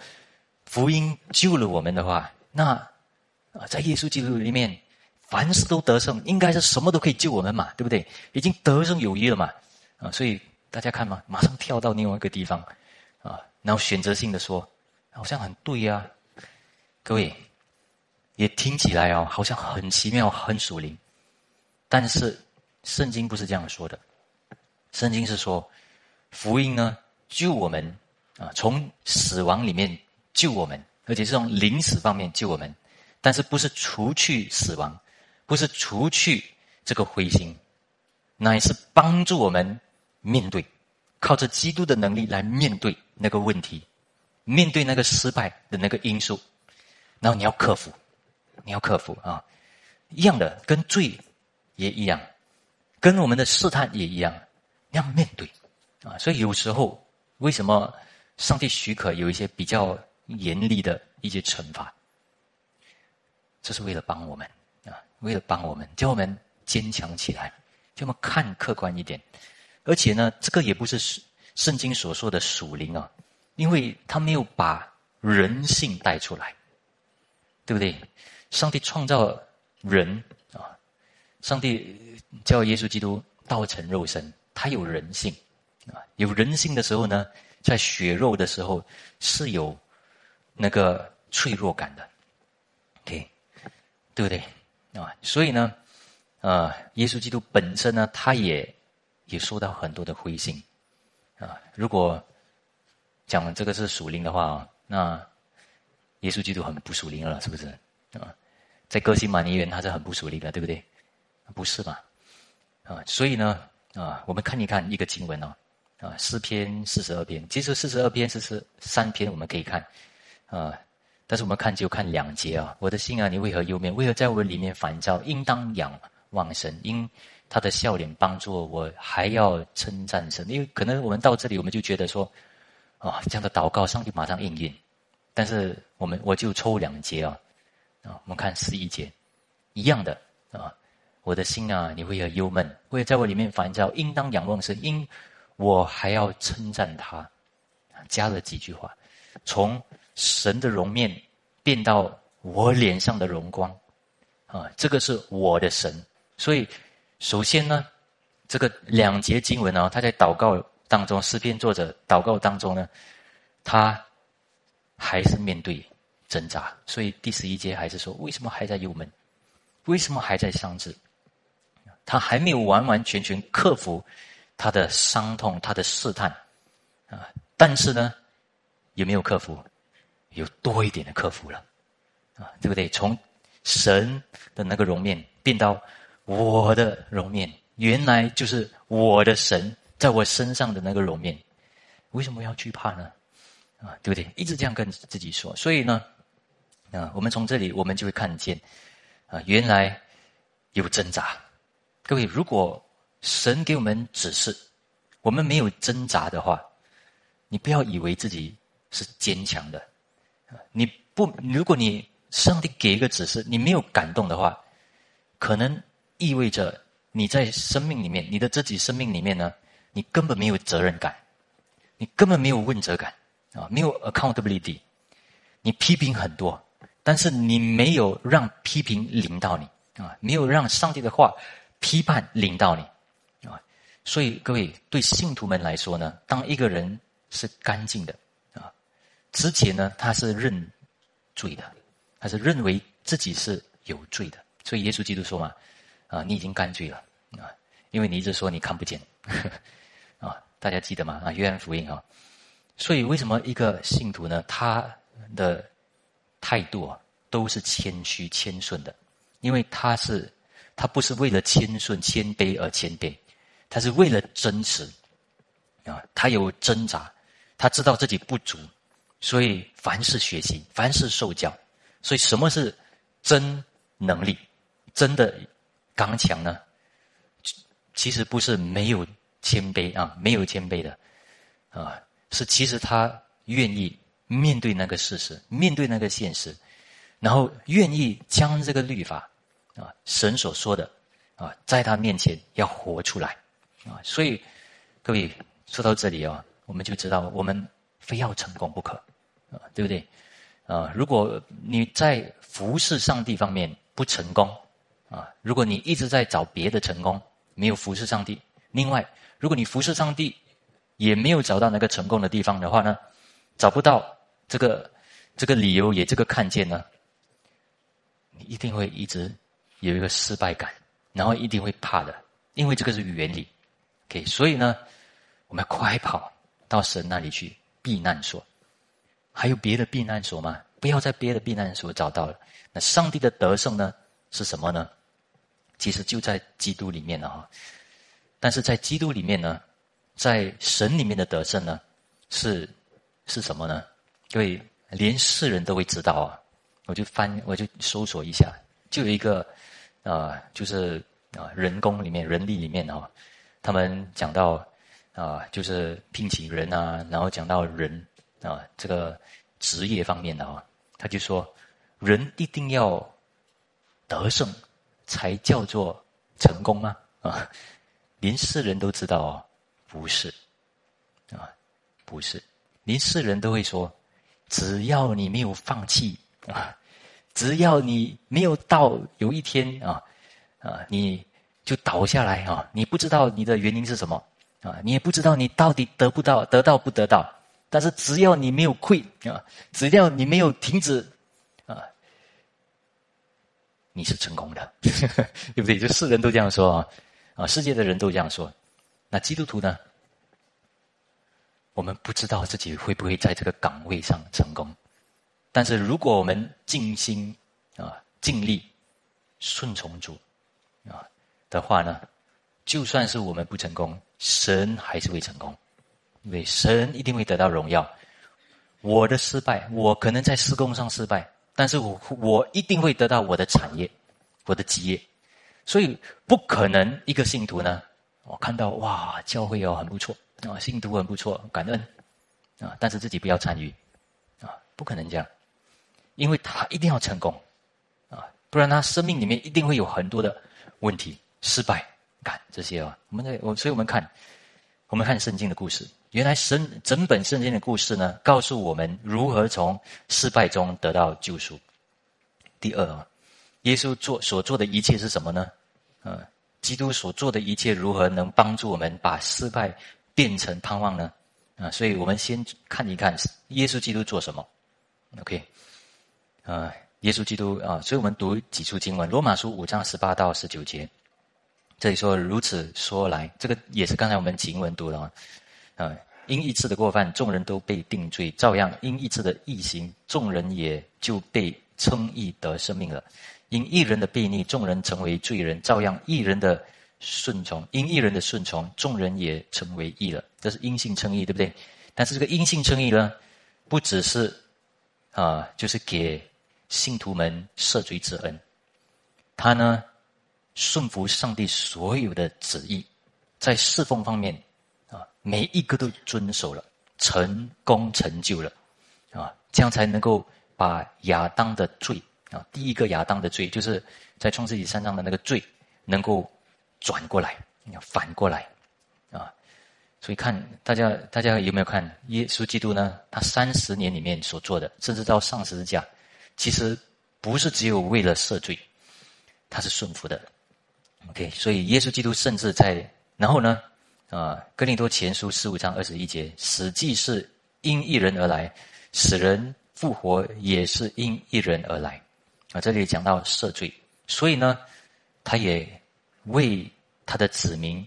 S1: 福音救了我们的话，那啊，在耶稣基督里面，凡事都得胜，应该是什么都可以救我们嘛，对不对？已经得胜有余了嘛，啊，所以大家看嘛，马上跳到另外一个地方，啊，然后选择性的说，好像很对呀，各位。也听起来哦，好像很奇妙、很属灵，但是圣经不是这样说的。圣经是说，福音呢救我们啊，从死亡里面救我们，而且是从临死方面救我们，但是不是除去死亡，不是除去这个灰心，乃是帮助我们面对，靠着基督的能力来面对那个问题，面对那个失败的那个因素，然后你要克服。你要克服啊，一样的，跟罪也一样，跟我们的试探也一样，你要面对啊。所以有时候，为什么上帝许可有一些比较严厉的一些惩罚？这是为了帮我们啊，为了帮我们，叫我们坚强起来，叫我们看客观一点。而且呢，这个也不是圣经所说的属灵啊，因为他没有把人性带出来，对不对？上帝创造人啊，上帝叫耶稣基督道成肉身，他有人性啊，有人性的时候呢，在血肉的时候是有那个脆弱感的，OK，对不对啊？所以呢，啊，耶稣基督本身呢，他也也受到很多的灰心啊。如果讲这个是属灵的话，那耶稣基督很不属灵了，是不是啊？在哥西马尼园，他是很不属灵的，对不对？不是嘛？啊，所以呢，啊，我们看一看一个经文哦，啊，诗篇四十二篇，其实四十二篇是是三篇，我们可以看，啊，但是我们看就看两节啊。我的心啊，你为何忧面？为何在我里面烦躁？应当仰望神，因他的笑脸帮助我，我还要称赞神。因为可能我们到这里，我们就觉得说，啊，这样的祷告，上帝马上应允。但是我们我就抽两节啊。啊，我们看十一节，一样的啊。我的心啊，你会很忧闷，会在我里面烦躁。应当仰望神，因我还要称赞他。加了几句话，从神的容面变到我脸上的荣光啊，这个是我的神。所以，首先呢，这个两节经文呢，他在祷告当中，诗篇作者祷告当中呢，他还是面对。挣扎，所以第十一节还是说：为什么还在忧闷？为什么还在伤志？他还没有完完全全克服他的伤痛、他的试探啊。但是呢，有没有克服？有多一点的克服了啊，对不对？从神的那个容面变到我的容面，原来就是我的神在我身上的那个容面。为什么要惧怕呢？啊，对不对？一直这样跟自己说。所以呢，啊，我们从这里我们就会看见，啊，原来有挣扎。各位，如果神给我们指示，我们没有挣扎的话，你不要以为自己是坚强的。你不，如果你上帝给一个指示，你没有感动的话，可能意味着你在生命里面，你的自己生命里面呢，你根本没有责任感。你根本没有问责感啊，没有 accountability。你批评很多，但是你没有让批评领到你啊，没有让上帝的话批判领到你啊。所以各位对信徒们来说呢，当一个人是干净的啊，之前呢他是认罪的，他是认为自己是有罪的。所以耶稣基督说嘛啊，你已经干罪了啊，因为你一直说你看不见。啊大家记得吗？啊，约翰福音啊，所以为什么一个信徒呢？他的态度啊，都是谦虚谦顺的，因为他是他不是为了谦顺谦卑而谦卑，他是为了真实啊，他有挣扎，他知道自己不足，所以凡事学习，凡事受教。所以什么是真能力？真的刚强呢？其实不是没有。谦卑啊，没有谦卑的，啊，是其实他愿意面对那个事实，面对那个现实，然后愿意将这个律法啊，神所说的啊，在他面前要活出来啊。所以各位说到这里啊，我们就知道我们非要成功不可啊，对不对？啊，如果你在服侍上帝方面不成功啊，如果你一直在找别的成功，没有服侍上帝，另外。如果你服侍上帝，也没有找到那个成功的地方的话呢，找不到这个这个理由，也这个看见呢，你一定会一直有一个失败感，然后一定会怕的，因为这个是原理。OK，所以呢，我们快跑到神那里去避难所。还有别的避难所吗？不要在别的避难所找到了。那上帝的得胜呢是什么呢？其实就在基督里面了哈。但是在基督里面呢，在神里面的得胜呢，是是什么呢？因为连世人都会知道啊，我就翻，我就搜索一下，就有一个啊，就是啊，人工里面、人力里面啊，他们讲到啊，就是聘请人啊，然后讲到人啊，这个职业方面的啊，他就说，人一定要得胜才叫做成功吗？啊？连世人都知道哦，不是，啊，不是，连世人都会说，只要你没有放弃啊，只要你没有到有一天啊，啊，你就倒下来啊，你不知道你的原因是什么啊，你也不知道你到底得不到，得到不得到，但是只要你没有溃啊，只要你没有停止，你是成功的，对不对？就世人都这样说啊。啊，世界的人都这样说，那基督徒呢？我们不知道自己会不会在这个岗位上成功，但是如果我们尽心啊、尽力、顺从主啊的话呢，就算是我们不成功，神还是会成功，因为神一定会得到荣耀。我的失败，我可能在施工上失败，但是我我一定会得到我的产业，我的基业。所以不可能一个信徒呢，我看到哇，教会哦很不错啊，信徒很不错，感恩啊，但是自己不要参与啊，不可能这样，因为他一定要成功啊，不然他生命里面一定会有很多的问题、失败感这些啊。我们在我，所以我们看，我们看圣经的故事，原来神整本圣经的故事呢，告诉我们如何从失败中得到救赎。第二啊。耶稣做所做的一切是什么呢？啊，基督所做的一切如何能帮助我们把失败变成盼望呢？啊，所以我们先看一看耶稣基督做什么。OK，啊，耶稣基督啊，所以我们读几处经文：罗马书五章十八到十九节。这里说如此说来，这个也是刚才我们经文读了啊。啊因一次的过犯，众人都被定罪；照样因一次的异行，众人也就被称义得生命了。因一人的悖逆，众人成为罪人；照样一人的顺从，因一人的顺从，众人也成为义了。这是因信称义，对不对？但是这个因信称义呢，不只是啊，就是给信徒们赦罪之恩，他呢顺服上帝所有的旨意，在侍奉方面。每一个都遵守了，成功成就了，啊，这样才能够把亚当的罪啊，第一个亚当的罪，就是在创世纪三章的那个罪，能够转过来，反过来，啊，所以看大家，大家有没有看耶稣基督呢？他三十年里面所做的，甚至到上十字架，其实不是只有为了赦罪，他是顺服的。OK，所以耶稣基督甚至在然后呢？啊，《哥林多前书》十五章二十一节，死既是因一人而来，使人复活也是因一人而来。啊，这里讲到赦罪，所以呢，他也为他的子民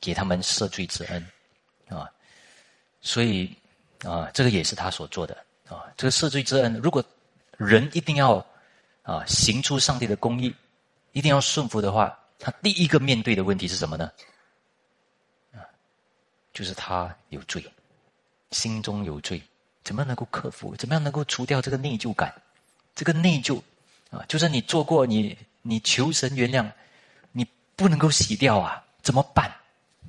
S1: 给他们赦罪之恩。啊，所以啊，这个也是他所做的。啊，这个赦罪之恩，如果人一定要啊行出上帝的公义，一定要顺服的话，他第一个面对的问题是什么呢？就是他有罪，心中有罪，怎么样能够克服？怎么样能够除掉这个内疚感？这个内疚啊，就是你做过，你你求神原谅，你不能够洗掉啊，怎么办？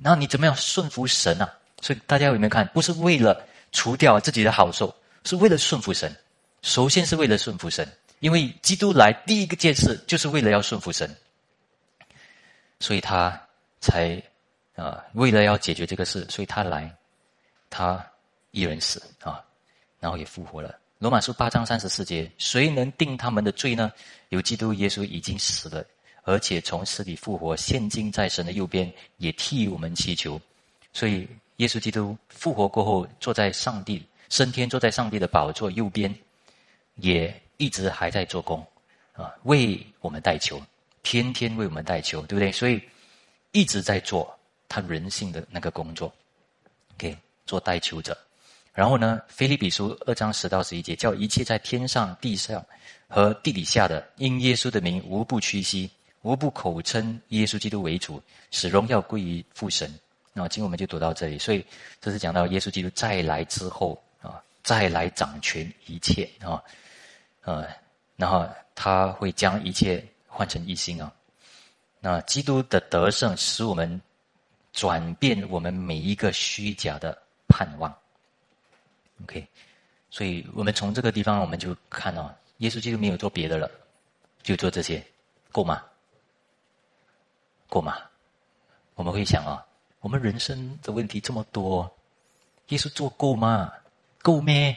S1: 然后你怎么样顺服神啊？所以大家有没有看？不是为了除掉自己的好受，是为了顺服神。首先是为了顺服神，因为基督来第一个件事就是为了要顺服神，所以他才。啊，为了要解决这个事，所以他来，他一人死啊，然后也复活了。罗马书八章三十四节，谁能定他们的罪呢？有基督耶稣已经死了，而且从死里复活，现今在神的右边，也替我们祈求。所以，耶稣基督复活过后，坐在上帝升天，坐在上帝的宝座右边，也一直还在做工啊，为我们代求，天天为我们代求，对不对？所以一直在做。他人性的那个工作，OK，做代求者。然后呢，《腓立比书》二章十到十一节，叫一切在天上、地上和地底下的，因耶稣的名，无不屈膝，无不口称耶稣基督为主，使荣耀归于父神。那今天我们就读到这里。所以这是讲到耶稣基督再来之后啊，再来掌权一切啊，呃，然后他会将一切换成一心啊。那基督的得胜使我们。转变我们每一个虚假的盼望，OK，所以我们从这个地方我们就看到，耶稣基督没有做别的了，就做这些，够吗？够吗？我们会想啊，我们人生的问题这么多，耶稣做够吗？够咩？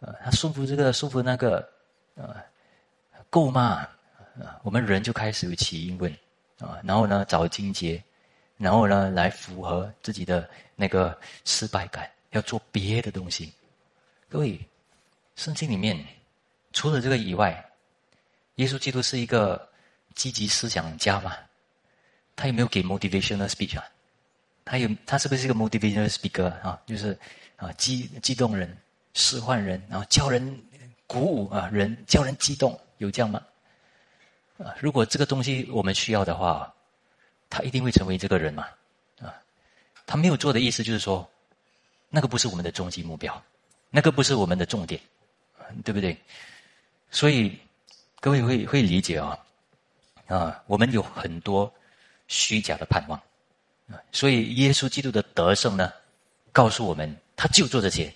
S1: 啊，他顺服这个，顺服那个，啊，够吗？啊，我们人就开始有起因问，啊，然后呢，找经节。然后呢，来符合自己的那个失败感，要做别的东西。各位，圣经里面除了这个以外，耶稣基督是一个积极思想家嘛？他有没有给 motivational speech 啊？他有，他是不是一个 motivational speaker 啊？就是啊，激激动人、使唤人，然后叫人鼓舞啊，人叫人激动，有这样吗？啊，如果这个东西我们需要的话。他一定会成为这个人嘛？啊，他没有做的意思就是说，那个不是我们的终极目标，那个不是我们的重点，对不对？所以各位会会理解啊，啊，我们有很多虚假的盼望，啊，所以耶稣基督的得胜呢，告诉我们，他就做这些，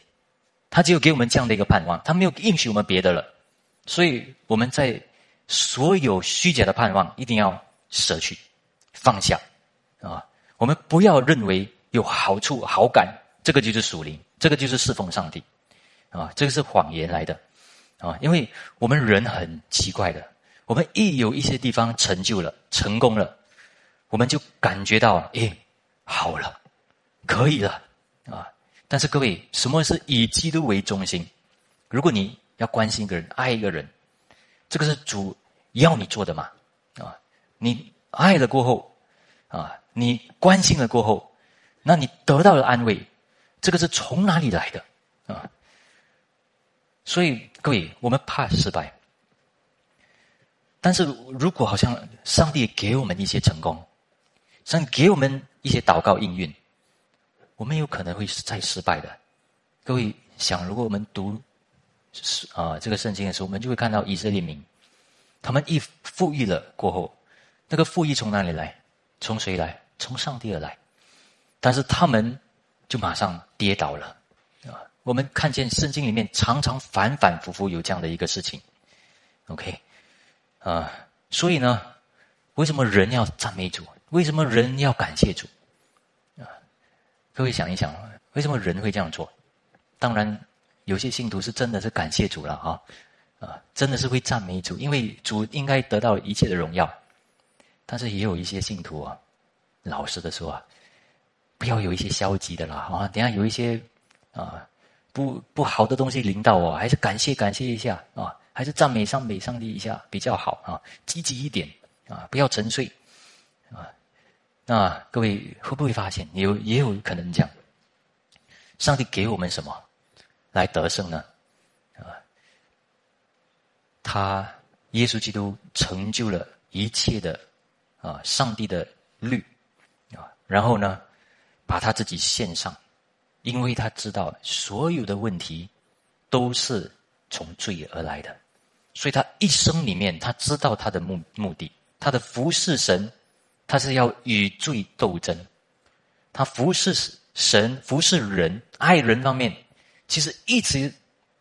S1: 他只有给我们这样的一个盼望，他没有应许我们别的了，所以我们在所有虚假的盼望一定要舍去。放下，啊，我们不要认为有好处、好感，这个就是属灵，这个就是侍奉上帝，啊，这个是谎言来的，啊，因为我们人很奇怪的，我们一有一些地方成就了、成功了，我们就感觉到，哎，好了，可以了，啊，但是各位，什么是以基督为中心？如果你要关心一个人、爱一个人，这个是主要你做的嘛，啊，你。爱了过后，啊，你关心了过后，那你得到了安慰，这个是从哪里来的啊？所以各位，我们怕失败，但是如果好像上帝给我们一些成功，上帝给我们一些祷告应运，我们有可能会再失败的。各位想，如果我们读是啊这个圣经的时候，我们就会看到以色列民。他们一富裕了过后，那个富裕从哪里来？从谁来？从上帝而来。但是他们就马上跌倒了啊！我们看见圣经里面常常反反复复有这样的一个事情。OK，啊，所以呢，为什么人要赞美主？为什么人要感谢主？啊，各位想一想，为什么人会这样做？当然，有些信徒是真的是感谢主了啊。啊，真的是会赞美主，因为主应该得到一切的荣耀。但是也有一些信徒啊，老实的说啊，不要有一些消极的啦啊！等下有一些啊不不好的东西临到我，还是感谢感谢一下啊，还是赞美上美上帝一下比较好啊，积极一点啊，不要沉睡啊。那各位会不会发现有也有可能这样？上帝给我们什么来得胜呢？啊他耶稣基督成就了一切的啊，上帝的律啊，然后呢，把他自己献上，因为他知道所有的问题都是从罪而来的，所以他一生里面他知道他的目目的，他的服侍神，他是要与罪斗争，他服侍神、服侍人、爱人方面，其实一直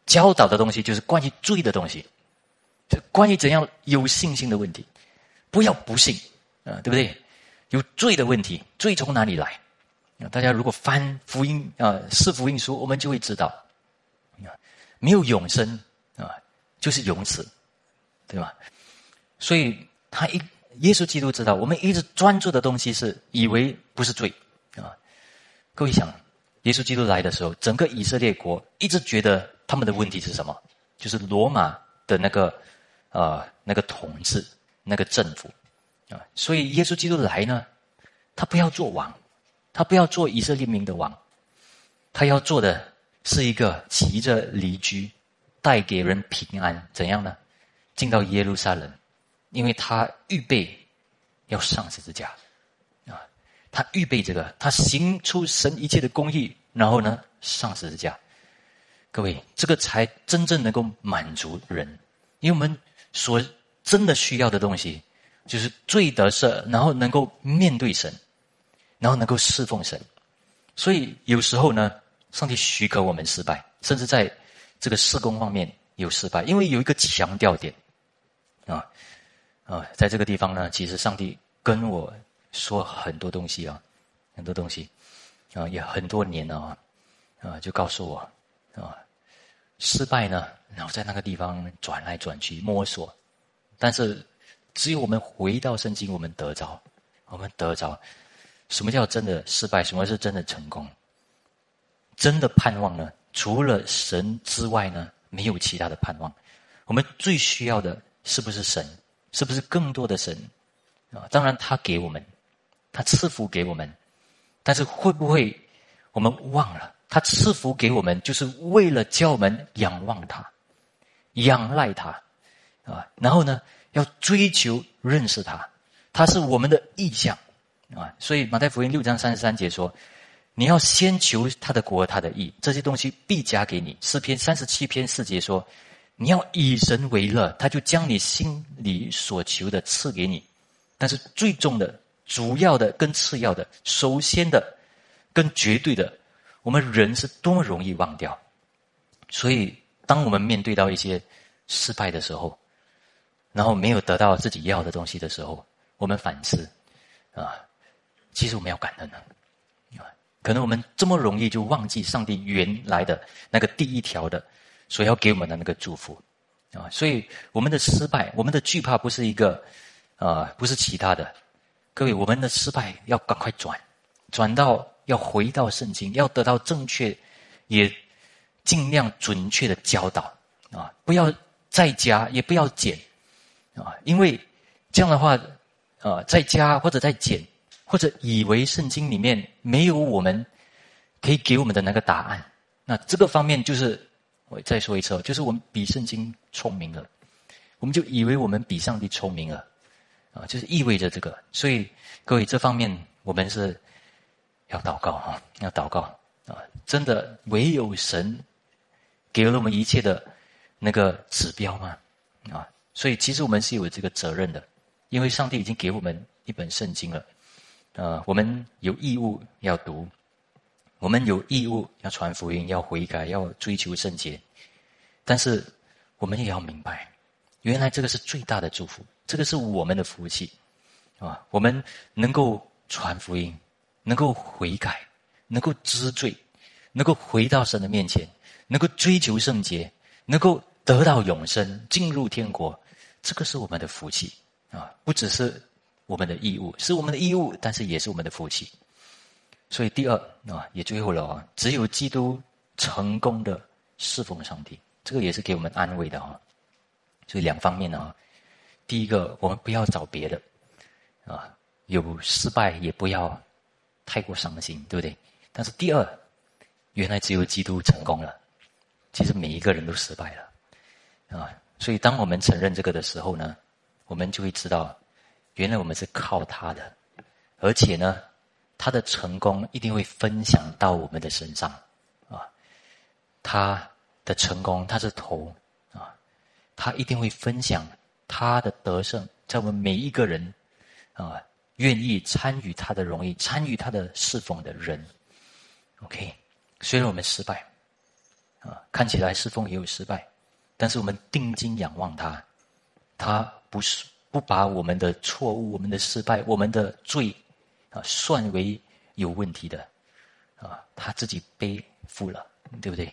S1: 教导的东西就是关于罪的东西。就关于怎样有信心的问题，不要不信啊，对不对？有罪的问题，罪从哪里来？大家如果翻福音啊，四福音书，我们就会知道，没有永生啊，就是永死，对吧？所以他一耶稣基督知道，我们一直专注的东西是以为不是罪啊。各位想，耶稣基督来的时候，整个以色列国一直觉得他们的问题是什么？就是罗马的那个。啊，那个统治，那个政府，啊，所以耶稣基督来呢，他不要做王，他不要做以色列民的王，他要做的是一个骑着离居，带给人平安，怎样呢？进到耶路撒冷，因为他预备要上十字架，啊，他预备这个，他行出神一切的公义，然后呢，上十字架。各位，这个才真正能够满足人，因为我们。所真的需要的东西，就是罪得赦，然后能够面对神，然后能够侍奉神。所以有时候呢，上帝许可我们失败，甚至在这个施工方面有失败，因为有一个强调点啊啊，在这个地方呢，其实上帝跟我说很多东西啊，很多东西啊，也很多年了啊啊，就告诉我啊。失败呢，然后在那个地方转来转去摸索，但是只有我们回到圣经，我们得着，我们得着什么叫真的失败？什么是真的成功？真的盼望呢？除了神之外呢，没有其他的盼望。我们最需要的是不是神？是不是更多的神？啊，当然他给我们，他赐福给我们，但是会不会我们忘了？他赐福给我们，就是为了叫我们仰望他、仰赖他，啊，然后呢，要追求认识他，他是我们的意向，啊，所以马太福音六章三十三节说：“你要先求他的国、他的义，这些东西必加给你。”诗篇三十七篇四节说：“你要以神为乐，他就将你心里所求的赐给你。”但是最重的、主要的、跟次要的、首先的、跟绝对的。我们人是多么容易忘掉，所以当我们面对到一些失败的时候，然后没有得到自己要的东西的时候，我们反思啊，其实我们要感恩啊，可能我们这么容易就忘记上帝原来的那个第一条的所要给我们的那个祝福啊，所以我们的失败，我们的惧怕不是一个啊，不是其他的，各位，我们的失败要赶快转，转到。要回到圣经，要得到正确，也尽量准确的教导啊！不要再加，也不要减啊！因为这样的话，啊，在加或者在减，或者以为圣经里面没有我们可以给我们的那个答案。那这个方面就是，我再说一次，就是我们比圣经聪明了，我们就以为我们比上帝聪明了，啊，就是意味着这个。所以各位这方面我们是要祷告啊，要祷告啊，真的唯有神给了我们一切的那个指标嘛，啊，所以其实我们是有这个责任的，因为上帝已经给我们一本圣经了，呃，我们有义务要读。我们有义务要传福音，要悔改，要追求圣洁。但是，我们也要明白，原来这个是最大的祝福，这个是我们的福气，啊！我们能够传福音，能够悔改，能够知罪，能够回到神的面前，能够追求圣洁，能够得到永生，进入天国，这个是我们的福气啊！不只是我们的义务，是我们的义务，但是也是我们的福气。所以第二啊，也最后了啊，只有基督成功的侍奉上帝，这个也是给我们安慰的啊。所以两方面呢，第一个，我们不要找别的啊，有失败也不要太过伤心，对不对？但是第二，原来只有基督成功了，其实每一个人都失败了啊。所以当我们承认这个的时候呢，我们就会知道，原来我们是靠他的，而且呢。他的成功一定会分享到我们的身上，啊，他的成功他是头，啊，他一定会分享他的得胜，在我们每一个人，啊，愿意参与他的荣誉、参与他的侍奉的人，OK，虽然我们失败，啊，看起来侍奉也有失败，但是我们定睛仰望他，他不是不把我们的错误、我们的失败、我们的罪。啊，算为有问题的，啊，他自己背负了，对不对？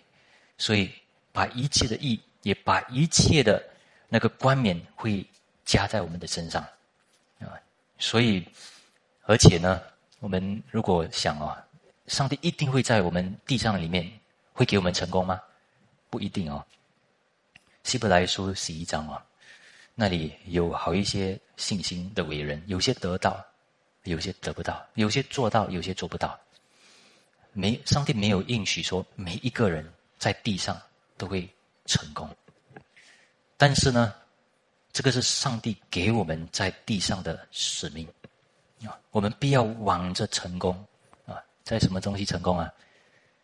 S1: 所以把一切的义，也把一切的那个冠冕，会加在我们的身上，啊，所以，而且呢，我们如果想啊，上帝一定会在我们地上里面会给我们成功吗？不一定哦。希伯来书十一章啊，那里有好一些信心的伟人，有些得到。有些得不到，有些做到，有些做不到。没，上帝没有应许说每一个人在地上都会成功。但是呢，这个是上帝给我们在地上的使命啊，我们必要往着成功啊，在什么东西成功啊？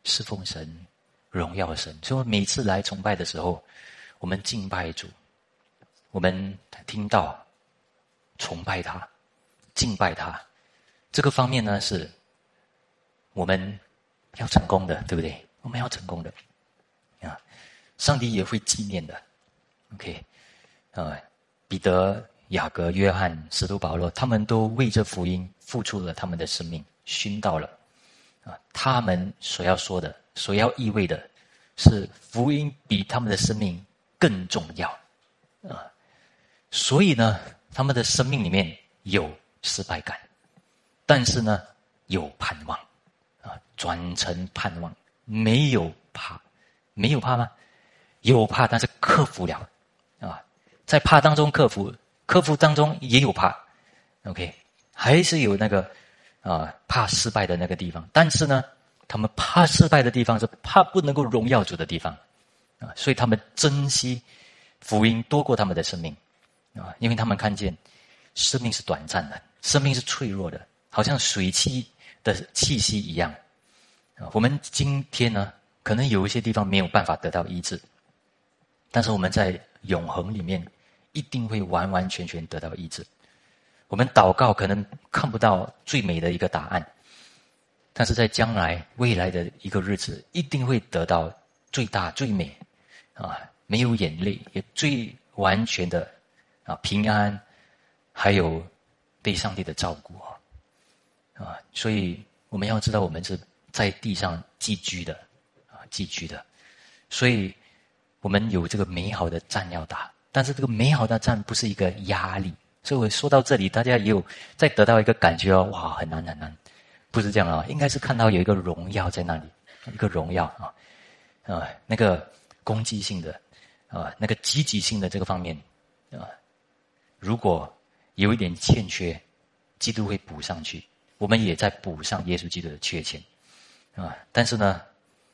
S1: 侍奉神，荣耀神。所以每次来崇拜的时候，我们敬拜主，我们听到崇拜他，敬拜他。这个方面呢，是我们要成功的，对不对？我们要成功的啊，上帝也会纪念的。OK，啊，彼得、雅各、约翰、使徒保罗，他们都为这福音付出了他们的生命，殉道了啊。他们所要说的、所要意味的，是福音比他们的生命更重要啊。所以呢，他们的生命里面有失败感。但是呢，有盼望，啊，转成盼望，没有怕，没有怕吗？有怕，但是克服了，啊，在怕当中克服，克服当中也有怕，OK，还是有那个啊怕失败的那个地方。但是呢，他们怕失败的地方是怕不能够荣耀主的地方，啊，所以他们珍惜福音多过他们的生命，啊，因为他们看见生命是短暂的，生命是脆弱的。好像水汽的气息一样，啊，我们今天呢，可能有一些地方没有办法得到医治，但是我们在永恒里面一定会完完全全得到医治。我们祷告可能看不到最美的一个答案，但是在将来未来的一个日子，一定会得到最大最美，啊，没有眼泪，也最完全的啊平安，还有被上帝的照顾啊。啊，所以我们要知道，我们是在地上寄居的，啊，寄居的，所以我们有这个美好的战要打，但是这个美好的战不是一个压力。所以我说到这里，大家也有再得到一个感觉哦，哇，很难很难，不是这样啊，应该是看到有一个荣耀在那里，一个荣耀啊，啊，那个攻击性的，啊，那个积极性的这个方面，啊，如果有一点欠缺，基督会补上去。我们也在补上耶稣基督的缺欠，啊！但是呢，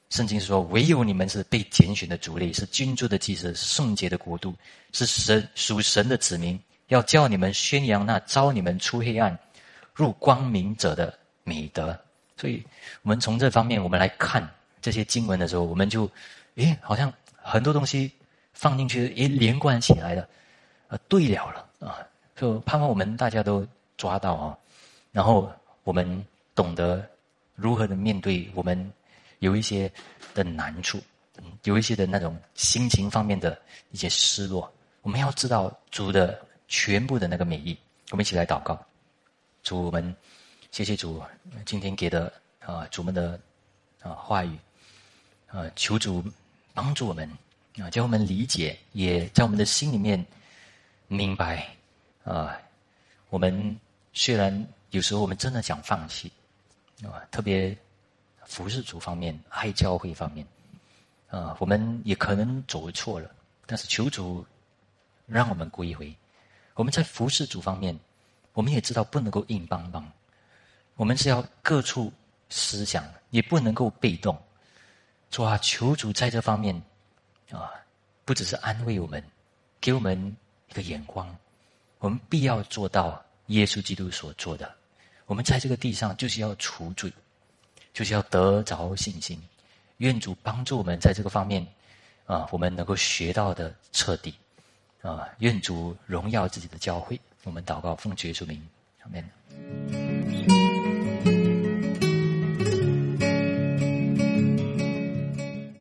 S1: 圣经说，唯有你们是被拣选的族类，是君主的祭司，是圣洁的国度，是神属神的子民，要叫你们宣扬那招你们出黑暗入光明者的美德。所以，我们从这方面我们来看这些经文的时候，我们就，诶，好像很多东西放进去，一，连贯起来了，呃，对了了啊！就盼望我们大家都抓到啊，然后。我们懂得如何的面对我们有一些的难处，有一些的那种心情方面的一些失落。我们要知道主的全部的那个美意。我们一起来祷告，主我们谢谢主今天给的啊主们的啊话语啊求主帮助我们啊叫我们理解，也在我们的心里面明白啊我们虽然。有时候我们真的想放弃，啊，特别服侍主方面、爱教会方面，啊，我们也可能走错了。但是求主让我们归回。我们在服侍主方面，我们也知道不能够硬邦邦，我们是要各处思想，也不能够被动。主啊，求主在这方面，啊，不只是安慰我们，给我们一个眼光，我们必要做到耶稣基督所做的。我们在这个地上就是要除罪，就是要得着信心。愿主帮助我们在这个方面，啊，我们能够学到的彻底，啊，愿主荣耀自己的教会。我们祷告，奉主耶稣名，阿门。